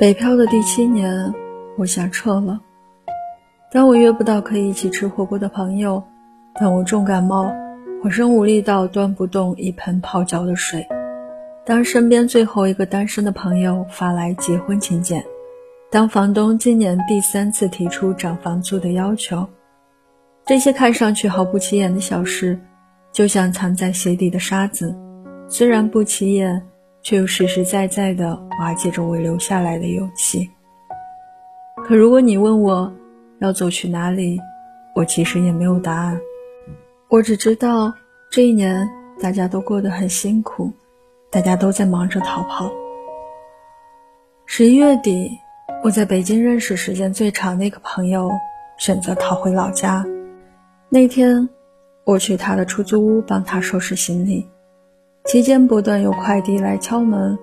北漂的第七年，我想撤了。当我约不到可以一起吃火锅的朋友，当我重感冒，浑身无力到端不动一盆泡脚的水，当身边最后一个单身的朋友发来结婚请柬，当房东今年第三次提出涨房租的要求，这些看上去毫不起眼的小事，就像藏在鞋底的沙子，虽然不起眼。却又实实在在地瓦解着我留下来的勇气。可如果你问我要走去哪里，我其实也没有答案。我只知道这一年大家都过得很辛苦，大家都在忙着逃跑。十一月底，我在北京认识时间最长的一个朋友选择逃回老家。那天，我去他的出租屋帮他收拾行李。期间不断有快递来敲门，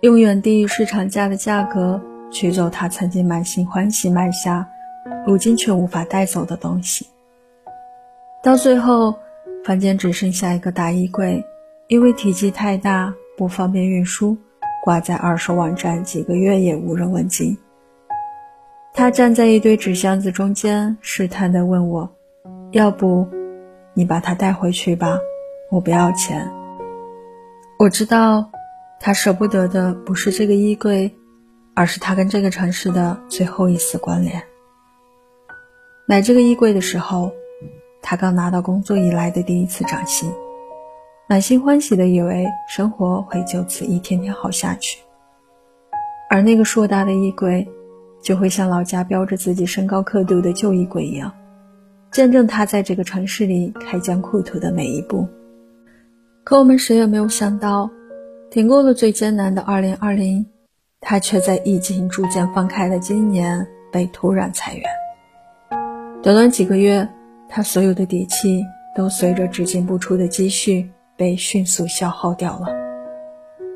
用远低于市场价的价格取走他曾经满心欢喜买下，如今却无法带走的东西。到最后，房间只剩下一个大衣柜，因为体积太大不方便运输，挂在二手网站几个月也无人问津。他站在一堆纸箱子中间，试探地问我：“要不，你把它带回去吧，我不要钱。”我知道，他舍不得的不是这个衣柜，而是他跟这个城市的最后一丝关联。买这个衣柜的时候，他刚拿到工作以来的第一次涨薪，满心欢喜的以为生活会就此一天天好下去。而那个硕大的衣柜，就会像老家标着自己身高刻度的旧衣柜一样，见证他在这个城市里开疆扩土的每一步。可我们谁也没有想到，挺过了最艰难的2020，他却在疫情逐渐放开的今年被突然裁员。短短几个月，他所有的底气都随着只进不出的积蓄被迅速消耗掉了。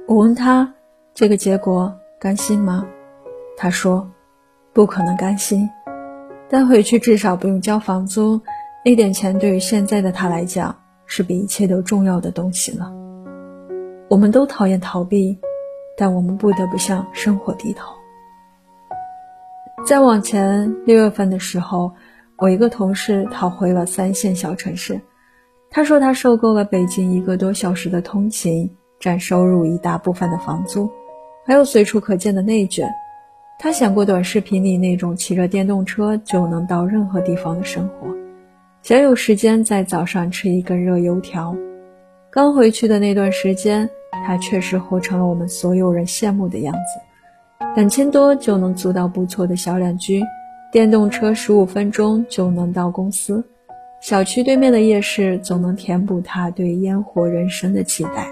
我问他这个结果甘心吗？他说不可能甘心，但回去至少不用交房租，那点钱对于现在的他来讲。是比一切都重要的东西了。我们都讨厌逃避，但我们不得不向生活低头。再往前，六月份的时候，我一个同事逃回了三线小城市。他说他受够了北京一个多小时的通勤，占收入一大部分的房租，还有随处可见的内卷。他想过短视频里那种骑着电动车就能到任何地方的生活。想有时间在早上吃一根热油条。刚回去的那段时间，他确实活成了我们所有人羡慕的样子。两千多就能租到不错的小两居，电动车十五分钟就能到公司，小区对面的夜市总能填补他对烟火人生的期待。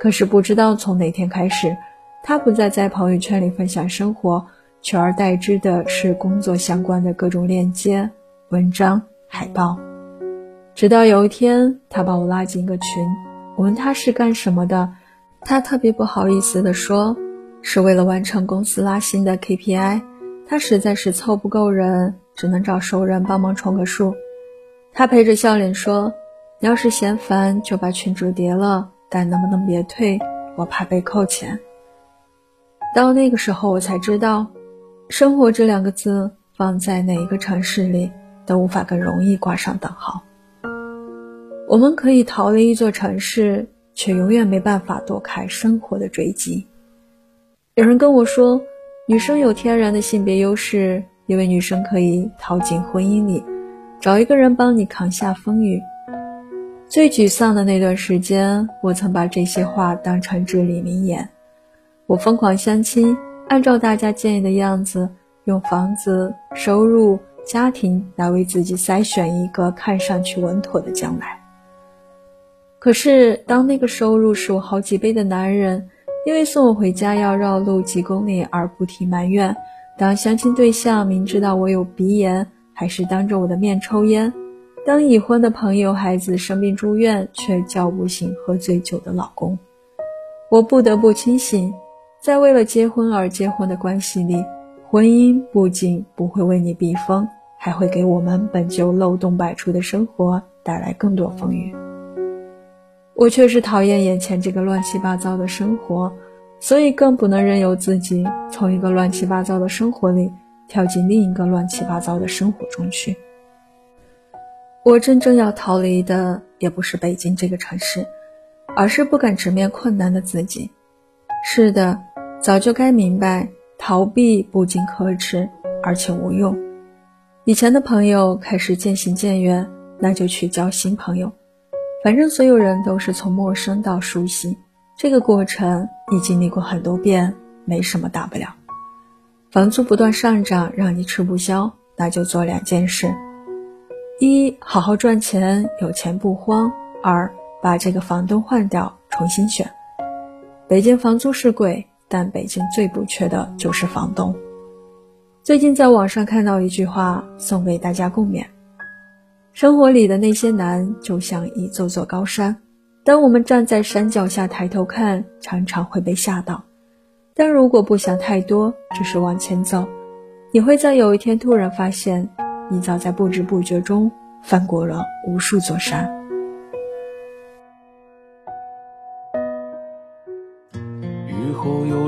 可是不知道从哪天开始，他不再在朋友圈里分享生活，取而代之的是工作相关的各种链接、文章。海报，直到有一天，他把我拉进一个群，我问他是干什么的，他特别不好意思地说，是为了完成公司拉新的 KPI，他实在是凑不够人，只能找熟人帮忙充个数。他陪着笑脸说，你要是嫌烦，就把群主叠了，但能不能别退，我怕被扣钱。到那个时候，我才知道，生活这两个字放在哪一个城市里。都无法更容易挂上等号。我们可以逃离一座城市，却永远没办法躲开生活的追击。有人跟我说，女生有天然的性别优势，因为女生可以逃进婚姻里，找一个人帮你扛下风雨。最沮丧的那段时间，我曾把这些话当成至理名言。我疯狂相亲，按照大家建议的样子，用房子、收入。家庭来为自己筛选一个看上去稳妥的将来。可是，当那个收入是我好几倍的男人因为送我回家要绕路几公里而不停埋怨；当相亲对象明知道我有鼻炎还是当着我的面抽烟；当已婚的朋友孩子生病住院却叫不醒喝醉酒的老公，我不得不清醒，在为了结婚而结婚的关系里，婚姻不仅不会为你避风。还会给我们本就漏洞百出的生活带来更多风雨。我确实讨厌眼前这个乱七八糟的生活，所以更不能任由自己从一个乱七八糟的生活里跳进另一个乱七八糟的生活中去。我真正要逃离的也不是北京这个城市，而是不敢直面困难的自己。是的，早就该明白，逃避不仅可耻，而且无用。以前的朋友开始渐行渐远，那就去交新朋友。反正所有人都是从陌生到熟悉，这个过程你经历过很多遍，没什么大不了。房租不断上涨，让你吃不消，那就做两件事：一，好好赚钱，有钱不慌；二，把这个房东换掉，重新选。北京房租是贵，但北京最不缺的就是房东。最近在网上看到一句话，送给大家共勉。生活里的那些难，就像一座座高山。当我们站在山脚下抬头看，常常会被吓到。但如果不想太多，只是往前走，你会在有一天突然发现，你早在不知不觉中翻过了无数座山。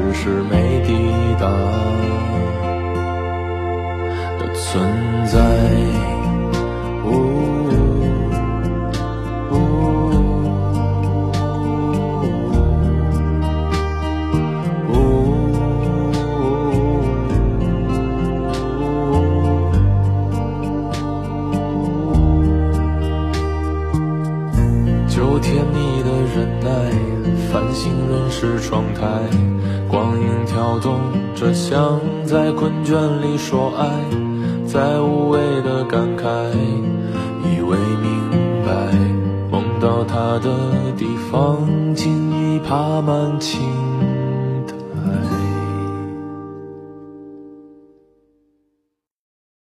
只是没抵达的存在。在困倦里说爱，在无谓的感慨，以为明白，梦到他的地方，竟已爬满青。